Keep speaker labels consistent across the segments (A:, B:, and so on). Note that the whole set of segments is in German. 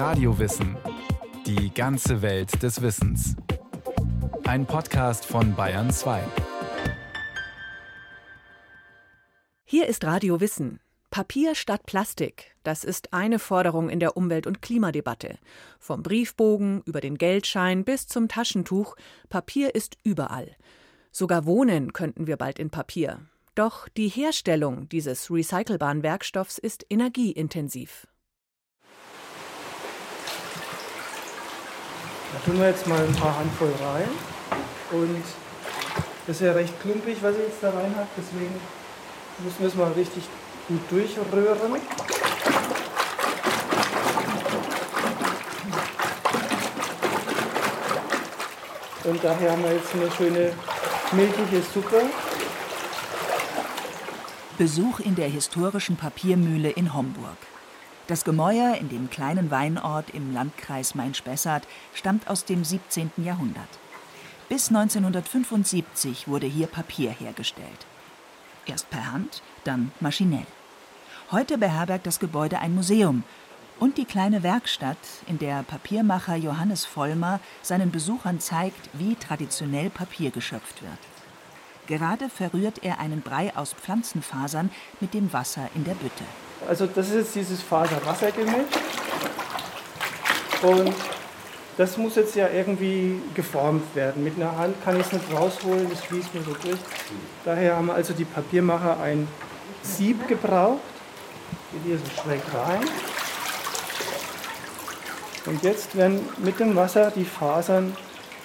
A: Radiowissen. Die ganze Welt des Wissens. Ein Podcast von Bayern 2.
B: Hier ist Radio Wissen. Papier statt Plastik, das ist eine Forderung in der Umwelt- und Klimadebatte. Vom Briefbogen über den Geldschein bis zum Taschentuch, Papier ist überall. Sogar wohnen könnten wir bald in Papier. Doch die Herstellung dieses recycelbaren Werkstoffs ist energieintensiv.
C: Da tun wir jetzt mal ein paar Handvoll rein. Und das ist ja recht klumpig, was ich jetzt da rein habe. Deswegen müssen wir es mal richtig gut durchrühren. Und daher haben wir jetzt eine schöne milchige Suppe.
D: Besuch in der historischen Papiermühle in Homburg. Das Gemäuer in dem kleinen Weinort im Landkreis Main-Spessart stammt aus dem 17. Jahrhundert. Bis 1975 wurde hier Papier hergestellt. Erst per Hand, dann maschinell. Heute beherbergt das Gebäude ein Museum und die kleine Werkstatt, in der Papiermacher Johannes Vollmer seinen Besuchern zeigt, wie traditionell Papier geschöpft wird. Gerade verrührt er einen Brei aus Pflanzenfasern mit dem Wasser in der Bütte.
C: Also das ist jetzt dieses Faser-Wasser-Gemisch. Und das muss jetzt ja irgendwie geformt werden. Mit einer Hand kann ich es nicht rausholen, das fließt mir so durch. Daher haben also die Papiermacher ein Sieb gebraucht. Geht hier so schräg rein. Und jetzt werden mit dem Wasser die Fasern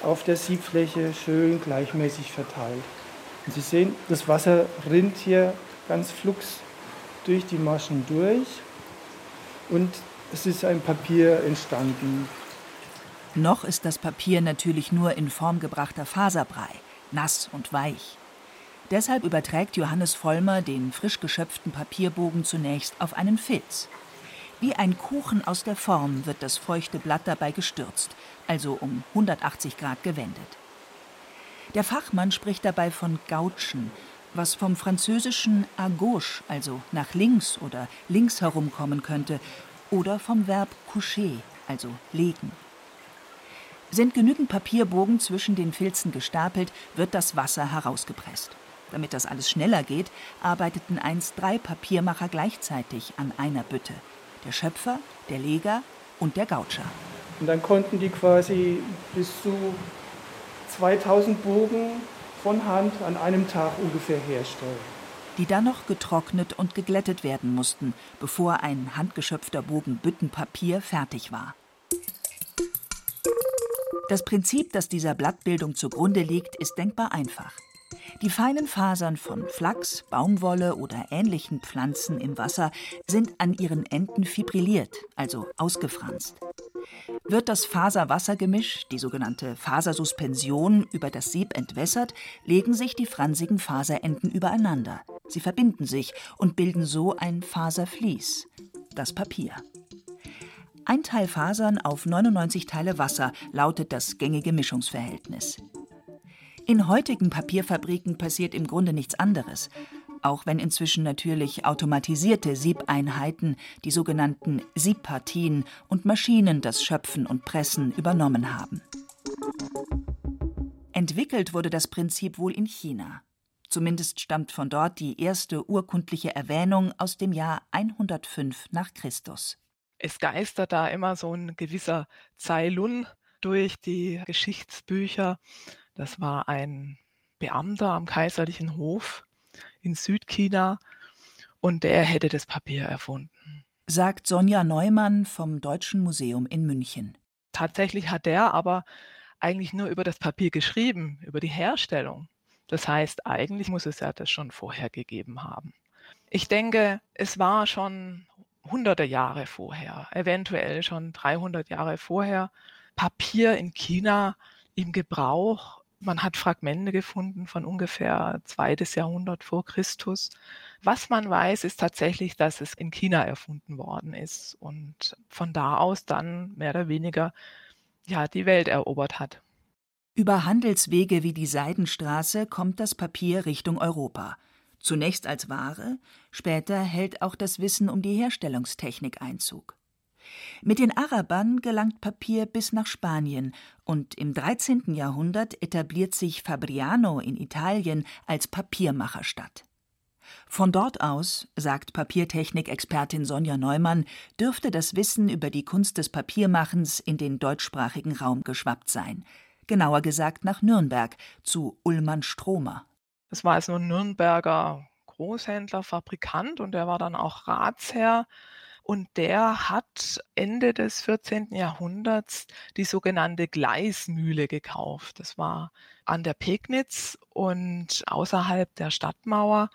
C: auf der Siebfläche schön gleichmäßig verteilt. Und Sie sehen, das Wasser rinnt hier ganz flugs durch die Maschen durch und es ist ein Papier entstanden.
D: Noch ist das Papier natürlich nur in Form gebrachter Faserbrei, nass und weich. Deshalb überträgt Johannes Vollmer den frisch geschöpften Papierbogen zunächst auf einen Filz. Wie ein Kuchen aus der Form wird das feuchte Blatt dabei gestürzt, also um 180 Grad gewendet. Der Fachmann spricht dabei von Gautschen, was vom französischen à gauche, also nach links oder links herum kommen könnte, oder vom Verb coucher, also legen. Sind genügend Papierbogen zwischen den Filzen gestapelt, wird das Wasser herausgepresst. Damit das alles schneller geht, arbeiteten einst drei Papiermacher gleichzeitig an einer Bütte. Der Schöpfer, der Leger und der Gautscher.
C: Und dann konnten die quasi bis zu 2000 Bogen von Hand an einem Tag ungefähr herstellen.
D: Die dann noch getrocknet und geglättet werden mussten, bevor ein handgeschöpfter Bogen Büttenpapier fertig war. Das Prinzip, das dieser Blattbildung zugrunde liegt, ist denkbar einfach. Die feinen Fasern von Flachs, Baumwolle oder ähnlichen Pflanzen im Wasser sind an ihren Enden fibrilliert, also ausgefranst. Wird das Faser-Wasser-Gemisch, die sogenannte Fasersuspension, über das Sieb entwässert, legen sich die fransigen Faserenden übereinander. Sie verbinden sich und bilden so ein Faservlies, das Papier. Ein Teil Fasern auf 99 Teile Wasser lautet das gängige Mischungsverhältnis. In heutigen Papierfabriken passiert im Grunde nichts anderes, auch wenn inzwischen natürlich automatisierte Siebeinheiten, die sogenannten Siebpartien und Maschinen das Schöpfen und Pressen übernommen haben. Entwickelt wurde das Prinzip wohl in China. Zumindest stammt von dort die erste urkundliche Erwähnung aus dem Jahr 105 nach Christus.
E: Es geistert da immer so ein gewisser Zailun durch die Geschichtsbücher. Das war ein Beamter am kaiserlichen Hof in Südchina und der hätte das Papier erfunden.
D: Sagt Sonja Neumann vom Deutschen Museum in München.
E: Tatsächlich hat der aber eigentlich nur über das Papier geschrieben, über die Herstellung. Das heißt, eigentlich muss es ja das schon vorher gegeben haben. Ich denke, es war schon hunderte Jahre vorher, eventuell schon 300 Jahre vorher, Papier in China im Gebrauch. Man hat Fragmente gefunden von ungefähr zweites Jahrhundert vor Christus. Was man weiß, ist tatsächlich, dass es in China erfunden worden ist und von da aus dann mehr oder weniger ja, die Welt erobert hat.
D: Über Handelswege wie die Seidenstraße kommt das Papier Richtung Europa. Zunächst als Ware, später hält auch das Wissen um die Herstellungstechnik Einzug. Mit den Arabern gelangt Papier bis nach Spanien und im 13. Jahrhundert etabliert sich Fabriano in Italien als Papiermacherstadt. Von dort aus, sagt Papiertechnik-Expertin Sonja Neumann, dürfte das Wissen über die Kunst des Papiermachens in den deutschsprachigen Raum geschwappt sein. Genauer gesagt nach Nürnberg zu Ullmann Stromer.
E: Das war also ein Nürnberger Großhändler, Fabrikant und der war dann auch Ratsherr und der hat Ende des 14. Jahrhunderts die sogenannte Gleismühle gekauft. Das war an der Pegnitz und außerhalb der Stadtmauer.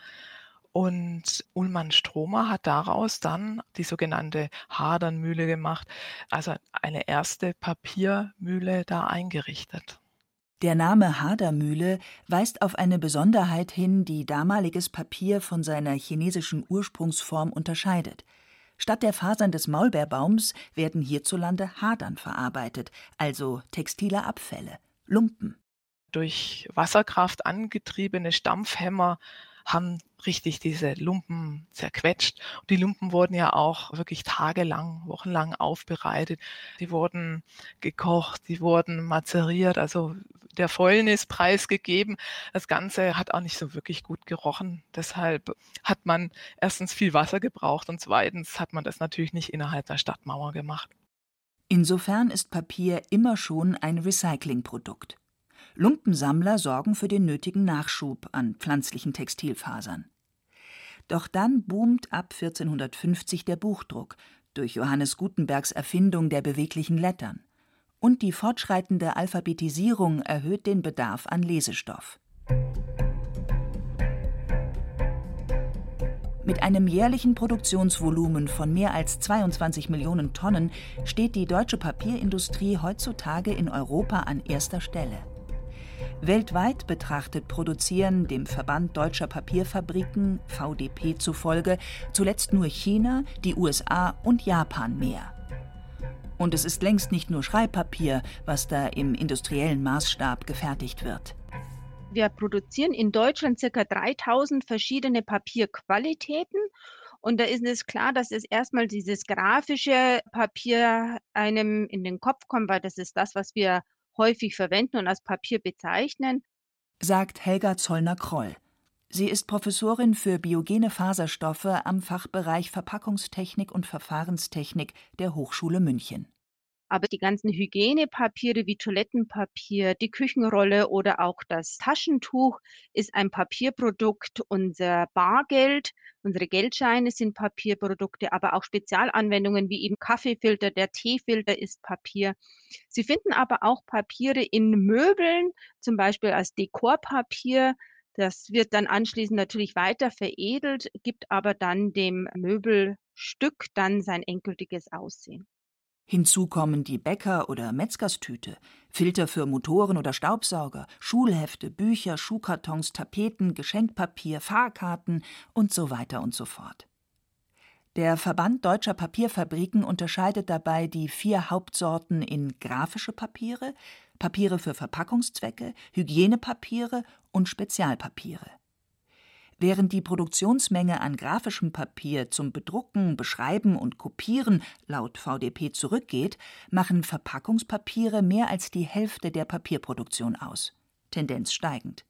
E: Und Ullmann Stromer hat daraus dann die sogenannte Hadernmühle gemacht, also eine erste Papiermühle da eingerichtet.
D: Der Name Hadermühle weist auf eine Besonderheit hin, die damaliges Papier von seiner chinesischen Ursprungsform unterscheidet. Statt der Fasern des Maulbeerbaums werden hierzulande Hadern verarbeitet, also textile Abfälle, Lumpen.
E: Durch Wasserkraft angetriebene Stampfhämmer haben richtig diese Lumpen zerquetscht. Und die Lumpen wurden ja auch wirklich tagelang, wochenlang aufbereitet. Die wurden gekocht, die wurden mazeriert, also der Fäulnis preisgegeben. Das Ganze hat auch nicht so wirklich gut gerochen. Deshalb hat man erstens viel Wasser gebraucht und zweitens hat man das natürlich nicht innerhalb der Stadtmauer gemacht.
D: Insofern ist Papier immer schon ein Recyclingprodukt. Lumpensammler sorgen für den nötigen Nachschub an pflanzlichen Textilfasern. Doch dann boomt ab 1450 der Buchdruck durch Johannes Gutenbergs Erfindung der beweglichen Lettern. Und die fortschreitende Alphabetisierung erhöht den Bedarf an Lesestoff. Mit einem jährlichen Produktionsvolumen von mehr als 22 Millionen Tonnen steht die deutsche Papierindustrie heutzutage in Europa an erster Stelle. Weltweit betrachtet produzieren dem Verband Deutscher Papierfabriken VDP zufolge zuletzt nur China, die USA und Japan mehr. Und es ist längst nicht nur Schreibpapier, was da im industriellen Maßstab gefertigt wird.
F: Wir produzieren in Deutschland ca. 3000 verschiedene Papierqualitäten und da ist es klar, dass es erstmal dieses grafische Papier einem in den Kopf kommt, weil das ist das, was wir häufig verwenden und als Papier bezeichnen,
D: sagt Helga Zollner-Kroll. Sie ist Professorin für biogene Faserstoffe am Fachbereich Verpackungstechnik und Verfahrenstechnik der Hochschule München.
F: Aber die ganzen Hygienepapiere wie Toilettenpapier, die Küchenrolle oder auch das Taschentuch ist ein Papierprodukt. Unser Bargeld, unsere Geldscheine sind Papierprodukte, aber auch Spezialanwendungen wie eben Kaffeefilter, der Teefilter ist Papier. Sie finden aber auch Papiere in Möbeln, zum Beispiel als Dekorpapier. Das wird dann anschließend natürlich weiter veredelt, gibt aber dann dem Möbelstück dann sein endgültiges Aussehen.
D: Hinzu kommen die Bäcker- oder Metzgerstüte, Filter für Motoren oder Staubsauger, Schulhefte, Bücher, Schuhkartons, Tapeten, Geschenkpapier, Fahrkarten und so weiter und so fort. Der Verband Deutscher Papierfabriken unterscheidet dabei die vier Hauptsorten in grafische Papiere, Papiere für Verpackungszwecke, Hygienepapiere und Spezialpapiere. Während die Produktionsmenge an grafischem Papier zum Bedrucken, Beschreiben und Kopieren laut VDP zurückgeht, machen Verpackungspapiere mehr als die Hälfte der Papierproduktion aus, Tendenz steigend.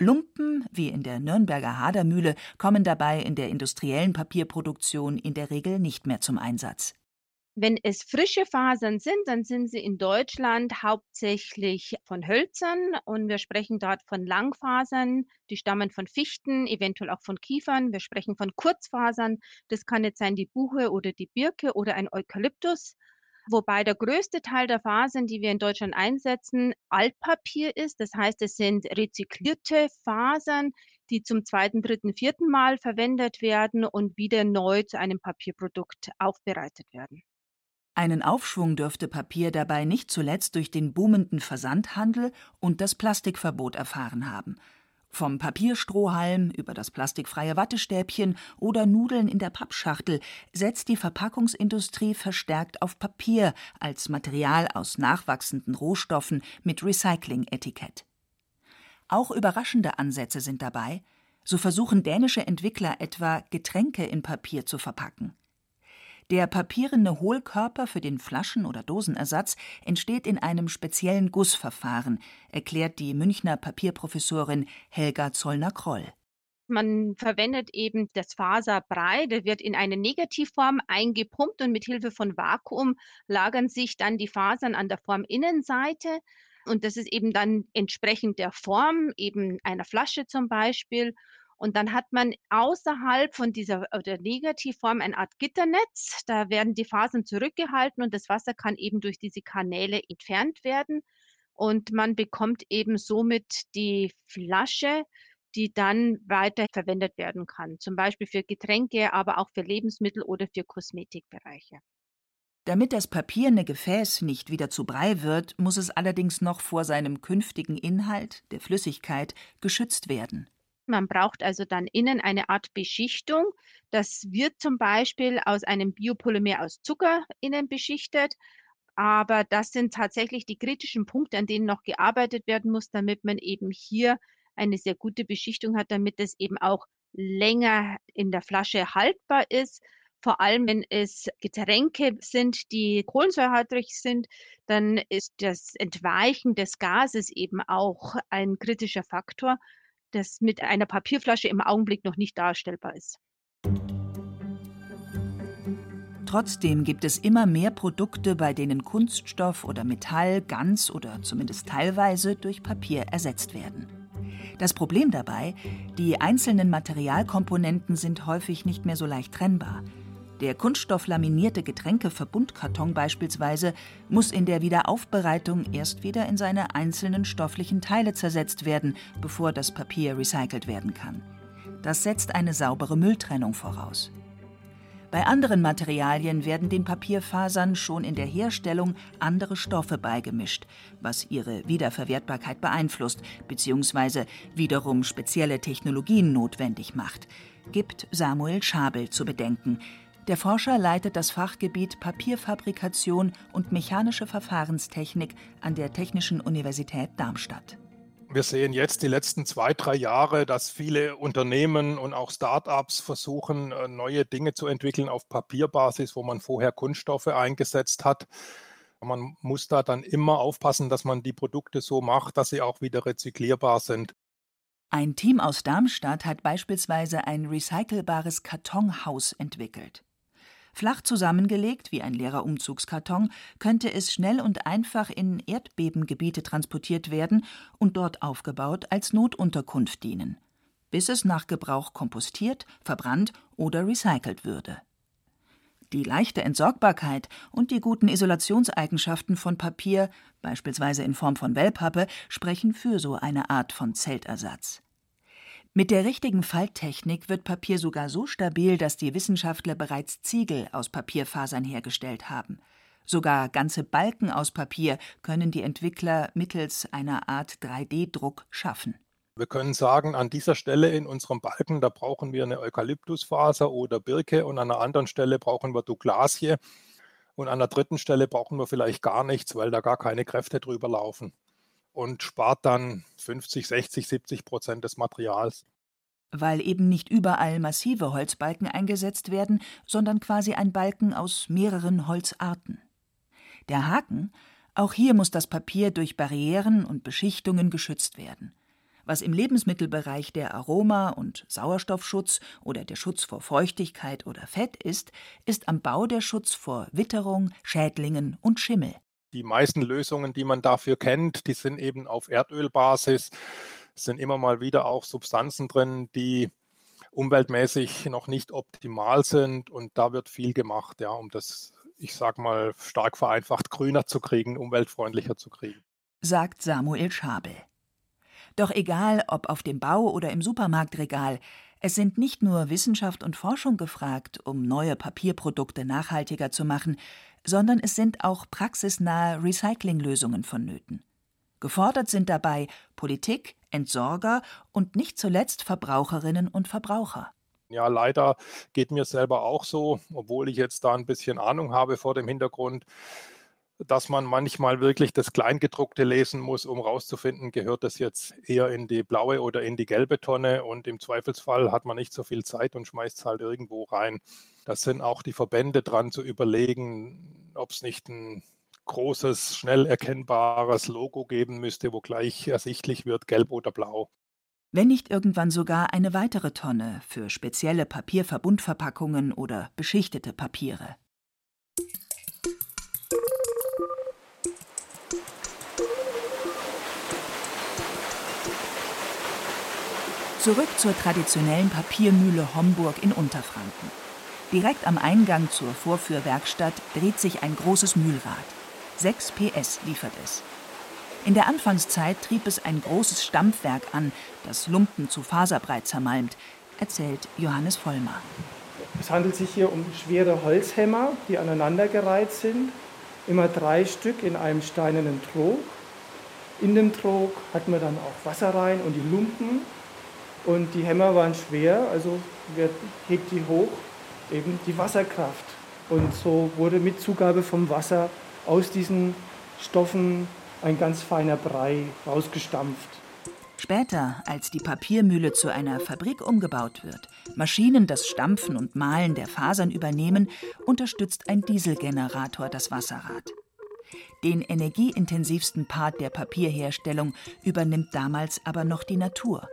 D: Lumpen, wie in der Nürnberger Hadermühle, kommen dabei in der industriellen Papierproduktion in der Regel nicht mehr zum Einsatz.
F: Wenn es frische Fasern sind, dann sind sie in Deutschland hauptsächlich von Hölzern und wir sprechen dort von Langfasern, die stammen von Fichten, eventuell auch von Kiefern. Wir sprechen von Kurzfasern, das kann jetzt sein die Buche oder die Birke oder ein Eukalyptus. Wobei der größte Teil der Fasern, die wir in Deutschland einsetzen, Altpapier ist. Das heißt, es sind rezyklierte Fasern, die zum zweiten, dritten, vierten Mal verwendet werden und wieder neu zu einem Papierprodukt aufbereitet werden.
D: Einen Aufschwung dürfte Papier dabei nicht zuletzt durch den boomenden Versandhandel und das Plastikverbot erfahren haben. Vom Papierstrohhalm über das plastikfreie Wattestäbchen oder Nudeln in der Pappschachtel setzt die Verpackungsindustrie verstärkt auf Papier als Material aus nachwachsenden Rohstoffen mit Recycling-Etikett. Auch überraschende Ansätze sind dabei. So versuchen dänische Entwickler etwa Getränke in Papier zu verpacken. Der papierende Hohlkörper für den Flaschen- oder Dosenersatz entsteht in einem speziellen Gussverfahren, erklärt die Münchner Papierprofessorin Helga Zollner-Kroll.
F: Man verwendet eben das Faserbrei, der wird in eine Negativform eingepumpt und mit Hilfe von Vakuum lagern sich dann die Fasern an der Forminnenseite. Und das ist eben dann entsprechend der Form, eben einer Flasche zum Beispiel. Und dann hat man außerhalb von dieser oder Negativform eine Art Gitternetz. Da werden die Fasern zurückgehalten und das Wasser kann eben durch diese Kanäle entfernt werden. Und man bekommt eben somit die Flasche, die dann weiter verwendet werden kann. Zum Beispiel für Getränke, aber auch für Lebensmittel oder für Kosmetikbereiche.
D: Damit das papierne Gefäß nicht wieder zu Brei wird, muss es allerdings noch vor seinem künftigen Inhalt, der Flüssigkeit, geschützt werden.
F: Man braucht also dann innen eine Art Beschichtung. Das wird zum Beispiel aus einem Biopolymer aus Zucker innen beschichtet. Aber das sind tatsächlich die kritischen Punkte, an denen noch gearbeitet werden muss, damit man eben hier eine sehr gute Beschichtung hat, damit es eben auch länger in der Flasche haltbar ist. Vor allem, wenn es Getränke sind, die kohlensäurehaltig sind, dann ist das Entweichen des Gases eben auch ein kritischer Faktor, das mit einer Papierflasche im Augenblick noch nicht darstellbar ist.
D: Trotzdem gibt es immer mehr Produkte, bei denen Kunststoff oder Metall ganz oder zumindest teilweise durch Papier ersetzt werden. Das Problem dabei, die einzelnen Materialkomponenten sind häufig nicht mehr so leicht trennbar. Der kunststofflaminierte Getränkeverbundkarton beispielsweise muss in der Wiederaufbereitung erst wieder in seine einzelnen stofflichen Teile zersetzt werden, bevor das Papier recycelt werden kann. Das setzt eine saubere Mülltrennung voraus. Bei anderen Materialien werden den Papierfasern schon in der Herstellung andere Stoffe beigemischt, was ihre Wiederverwertbarkeit beeinflusst bzw. wiederum spezielle Technologien notwendig macht, gibt Samuel Schabel zu bedenken. Der Forscher leitet das Fachgebiet Papierfabrikation und mechanische Verfahrenstechnik an der Technischen Universität Darmstadt.
G: Wir sehen jetzt die letzten zwei, drei Jahre, dass viele Unternehmen und auch Start-ups versuchen, äh, neue Dinge zu entwickeln auf Papierbasis, wo man vorher Kunststoffe eingesetzt hat. Man muss da dann immer aufpassen, dass man die Produkte so macht, dass sie auch wieder rezyklierbar sind.
D: Ein Team aus Darmstadt hat beispielsweise ein recycelbares Kartonhaus entwickelt. Flach zusammengelegt wie ein leerer Umzugskarton könnte es schnell und einfach in Erdbebengebiete transportiert werden und dort aufgebaut als Notunterkunft dienen, bis es nach Gebrauch kompostiert, verbrannt oder recycelt würde. Die leichte Entsorgbarkeit und die guten Isolationseigenschaften von Papier, beispielsweise in Form von Wellpappe, sprechen für so eine Art von Zeltersatz. Mit der richtigen Falttechnik wird Papier sogar so stabil, dass die Wissenschaftler bereits Ziegel aus Papierfasern hergestellt haben. Sogar ganze Balken aus Papier können die Entwickler mittels einer Art 3D-Druck schaffen.
G: Wir können sagen, an dieser Stelle in unserem Balken, da brauchen wir eine Eukalyptusfaser oder Birke und an einer anderen Stelle brauchen wir Douglasie und an der dritten Stelle brauchen wir vielleicht gar nichts, weil da gar keine Kräfte drüber laufen und spart dann 50, 60, 70 Prozent des Materials.
D: Weil eben nicht überall massive Holzbalken eingesetzt werden, sondern quasi ein Balken aus mehreren Holzarten. Der Haken, auch hier muss das Papier durch Barrieren und Beschichtungen geschützt werden. Was im Lebensmittelbereich der Aroma- und Sauerstoffschutz oder der Schutz vor Feuchtigkeit oder Fett ist, ist am Bau der Schutz vor Witterung, Schädlingen und Schimmel.
G: Die meisten Lösungen, die man dafür kennt, die sind eben auf Erdölbasis. Sind immer mal wieder auch Substanzen drin, die umweltmäßig noch nicht optimal sind. Und da wird viel gemacht, ja, um das, ich sage mal, stark vereinfacht grüner zu kriegen, umweltfreundlicher zu kriegen.
D: Sagt Samuel Schabel. Doch egal, ob auf dem Bau oder im Supermarktregal, es sind nicht nur Wissenschaft und Forschung gefragt, um neue Papierprodukte nachhaltiger zu machen, sondern es sind auch praxisnahe Recyclinglösungen vonnöten. Gefordert sind dabei Politik, Entsorger und nicht zuletzt Verbraucherinnen und Verbraucher.
G: Ja, leider geht mir selber auch so, obwohl ich jetzt da ein bisschen Ahnung habe vor dem Hintergrund. Dass man manchmal wirklich das Kleingedruckte lesen muss, um herauszufinden, gehört das jetzt eher in die blaue oder in die gelbe Tonne. Und im Zweifelsfall hat man nicht so viel Zeit und schmeißt es halt irgendwo rein. Das sind auch die Verbände dran zu überlegen, ob es nicht ein großes, schnell erkennbares Logo geben müsste, wo gleich ersichtlich wird, gelb oder blau.
D: Wenn nicht irgendwann sogar eine weitere Tonne für spezielle Papierverbundverpackungen oder beschichtete Papiere. Zurück zur traditionellen Papiermühle Homburg in Unterfranken. Direkt am Eingang zur Vorführwerkstatt dreht sich ein großes Mühlrad. 6 PS liefert es. In der Anfangszeit trieb es ein großes Stampfwerk an, das Lumpen zu Faserbreit zermalmt, erzählt Johannes Vollmer.
C: Es handelt sich hier um schwere Holzhämmer, die aneinandergereiht sind, immer drei Stück in einem steinernen Trog. In dem Trog hat man dann auch Wasser rein und die Lumpen. Und die Hämmer waren schwer, also hebt die hoch eben die Wasserkraft. Und so wurde mit Zugabe vom Wasser aus diesen Stoffen ein ganz feiner Brei rausgestampft.
D: Später, als die Papiermühle zu einer Fabrik umgebaut wird, Maschinen das Stampfen und Mahlen der Fasern übernehmen, unterstützt ein Dieselgenerator das Wasserrad. Den energieintensivsten Part der Papierherstellung übernimmt damals aber noch die Natur.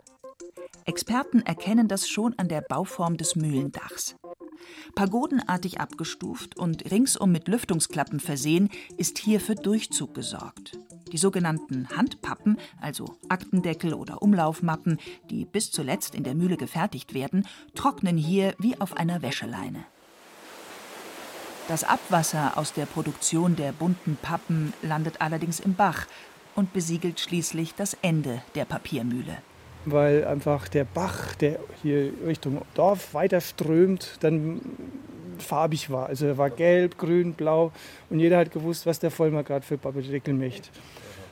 D: Experten erkennen das schon an der Bauform des Mühlendachs. Pagodenartig abgestuft und ringsum mit Lüftungsklappen versehen, ist hier für Durchzug gesorgt. Die sogenannten Handpappen, also Aktendeckel oder Umlaufmappen, die bis zuletzt in der Mühle gefertigt werden, trocknen hier wie auf einer Wäscheleine. Das Abwasser aus der Produktion der bunten Pappen landet allerdings im Bach und besiegelt schließlich das Ende der Papiermühle
C: weil einfach der Bach, der hier Richtung Dorf weiter strömt, dann farbig war. Also er war gelb, grün, blau und jeder hat gewusst, was der Vollmer gerade für Pappedeckel möchte.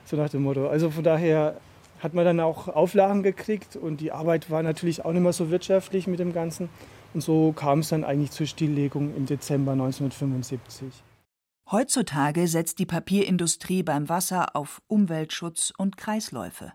C: So nach dem Motto. Also von daher hat man dann auch Auflagen gekriegt und die Arbeit war natürlich auch nicht mehr so wirtschaftlich mit dem Ganzen. Und so kam es dann eigentlich zur Stilllegung im Dezember 1975.
D: Heutzutage setzt die Papierindustrie beim Wasser auf Umweltschutz und Kreisläufe.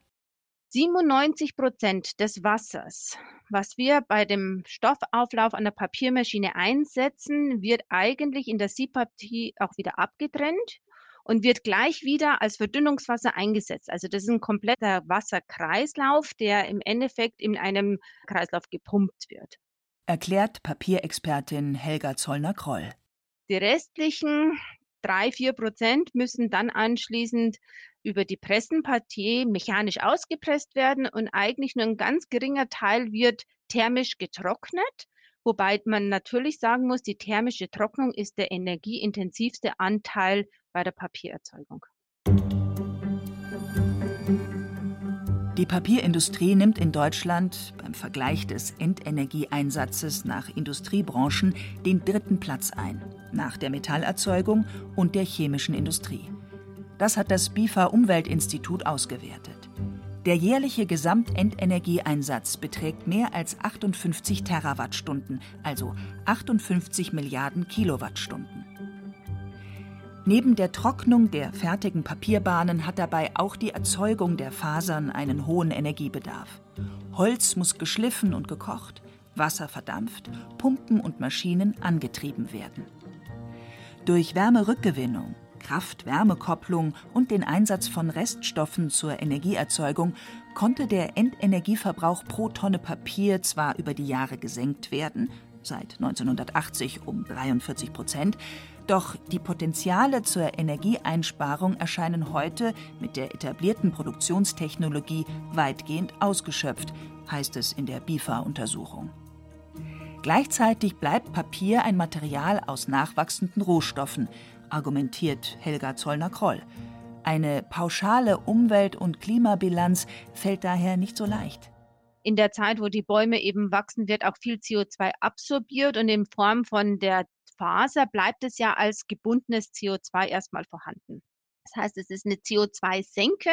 F: 97 Prozent des Wassers, was wir bei dem Stoffauflauf an der Papiermaschine einsetzen, wird eigentlich in der Siebpartie auch wieder abgetrennt und wird gleich wieder als Verdünnungswasser eingesetzt. Also das ist ein kompletter Wasserkreislauf, der im Endeffekt in einem Kreislauf gepumpt wird.
D: Erklärt Papierexpertin Helga Zollner-Kroll.
F: Die restlichen drei, vier Prozent müssen dann anschließend über die Pressenpartie mechanisch ausgepresst werden und eigentlich nur ein ganz geringer Teil wird thermisch getrocknet. Wobei man natürlich sagen muss, die thermische Trocknung ist der energieintensivste Anteil bei der Papiererzeugung.
D: Die Papierindustrie nimmt in Deutschland beim Vergleich des Endenergieeinsatzes nach Industriebranchen den dritten Platz ein, nach der Metallerzeugung und der chemischen Industrie. Das hat das BIFA Umweltinstitut ausgewertet. Der jährliche Gesamtendenergieeinsatz beträgt mehr als 58 Terawattstunden, also 58 Milliarden Kilowattstunden. Neben der Trocknung der fertigen Papierbahnen hat dabei auch die Erzeugung der Fasern einen hohen Energiebedarf. Holz muss geschliffen und gekocht, Wasser verdampft, Pumpen und Maschinen angetrieben werden. Durch Wärmerückgewinnung, Kraft-Wärme-Kopplung und den Einsatz von Reststoffen zur Energieerzeugung konnte der Endenergieverbrauch pro Tonne Papier zwar über die Jahre gesenkt werden, seit 1980 um 43 Prozent, doch die Potenziale zur Energieeinsparung erscheinen heute mit der etablierten Produktionstechnologie weitgehend ausgeschöpft, heißt es in der BIFA-Untersuchung. Gleichzeitig bleibt Papier ein Material aus nachwachsenden Rohstoffen, argumentiert Helga Zollner-Kroll. Eine pauschale Umwelt- und Klimabilanz fällt daher nicht so leicht.
F: In der Zeit, wo die Bäume eben wachsen, wird auch viel CO2 absorbiert und in Form von der Faser bleibt es ja als gebundenes CO2 erstmal vorhanden. Das heißt, es ist eine CO2-Senke.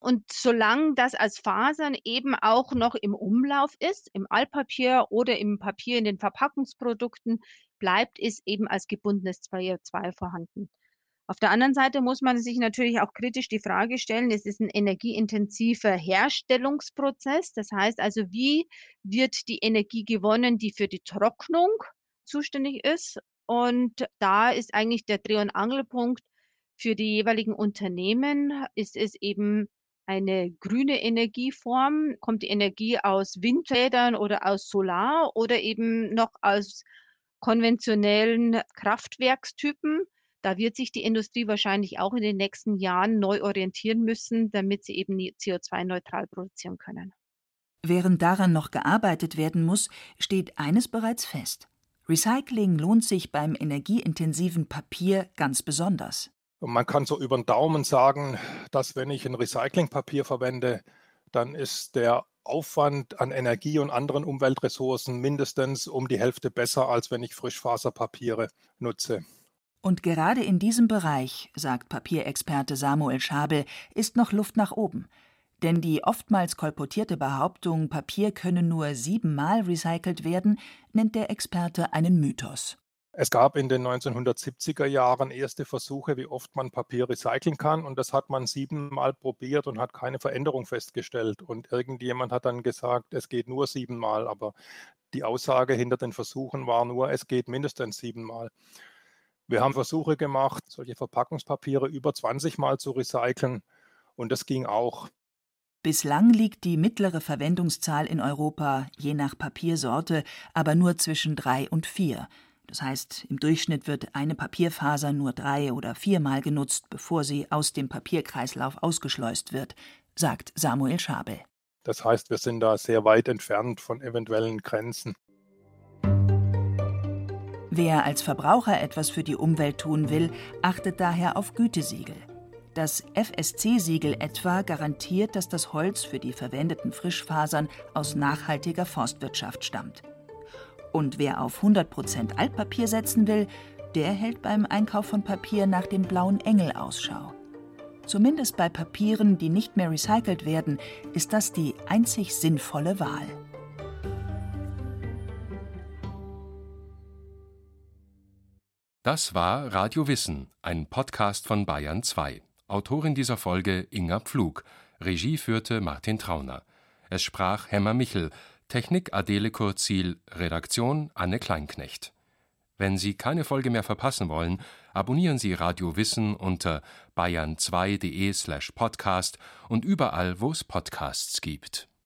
F: Und solange das als Fasern eben auch noch im Umlauf ist, im Altpapier oder im Papier in den Verpackungsprodukten, bleibt es eben als gebundenes CO2 vorhanden. Auf der anderen Seite muss man sich natürlich auch kritisch die Frage stellen, es ist ein energieintensiver Herstellungsprozess. Das heißt also, wie wird die Energie gewonnen, die für die Trocknung zuständig ist? Und da ist eigentlich der Dreh- und Angelpunkt für die jeweiligen Unternehmen, ist es eben eine grüne Energieform? Kommt die Energie aus Windrädern oder aus Solar oder eben noch aus konventionellen Kraftwerkstypen? Da wird sich die Industrie wahrscheinlich auch in den nächsten Jahren neu orientieren müssen, damit sie eben CO2-neutral produzieren können.
D: Während daran noch gearbeitet werden muss, steht eines bereits fest. Recycling lohnt sich beim energieintensiven Papier ganz besonders.
G: Und man kann so über den Daumen sagen, dass wenn ich ein Recyclingpapier verwende, dann ist der Aufwand an Energie und anderen Umweltressourcen mindestens um die Hälfte besser, als wenn ich Frischfaserpapiere nutze.
D: Und gerade in diesem Bereich, sagt Papierexperte Samuel Schabel, ist noch Luft nach oben. Denn die oftmals kolportierte Behauptung, Papier könne nur siebenmal recycelt werden, nennt der Experte einen Mythos.
G: Es gab in den 1970er Jahren erste Versuche, wie oft man Papier recyceln kann. Und das hat man siebenmal probiert und hat keine Veränderung festgestellt. Und irgendjemand hat dann gesagt, es geht nur siebenmal. Aber die Aussage hinter den Versuchen war nur, es geht mindestens siebenmal. Wir haben Versuche gemacht, solche Verpackungspapiere über 20 Mal zu recyceln. Und das ging auch.
D: Bislang liegt die mittlere Verwendungszahl in Europa, je nach Papiersorte, aber nur zwischen drei und vier. Das heißt, im Durchschnitt wird eine Papierfaser nur drei oder viermal genutzt, bevor sie aus dem Papierkreislauf ausgeschleust wird, sagt Samuel Schabel.
G: Das heißt, wir sind da sehr weit entfernt von eventuellen Grenzen.
D: Wer als Verbraucher etwas für die Umwelt tun will, achtet daher auf Gütesiegel. Das FSC-Siegel etwa garantiert, dass das Holz für die verwendeten Frischfasern aus nachhaltiger Forstwirtschaft stammt. Und wer auf 100% Altpapier setzen will, der hält beim Einkauf von Papier nach dem blauen Engel Ausschau. Zumindest bei Papieren, die nicht mehr recycelt werden, ist das die einzig sinnvolle Wahl.
A: Das war Radio Wissen, ein Podcast von Bayern 2. Autorin dieser Folge Inga Pflug. Regie führte Martin Trauner. Es sprach Hemmer Michel. Technik Adele Kurzil, Redaktion Anne Kleinknecht. Wenn Sie keine Folge mehr verpassen wollen, abonnieren Sie Radio Wissen unter bayern2.de/podcast und überall, wo es Podcasts gibt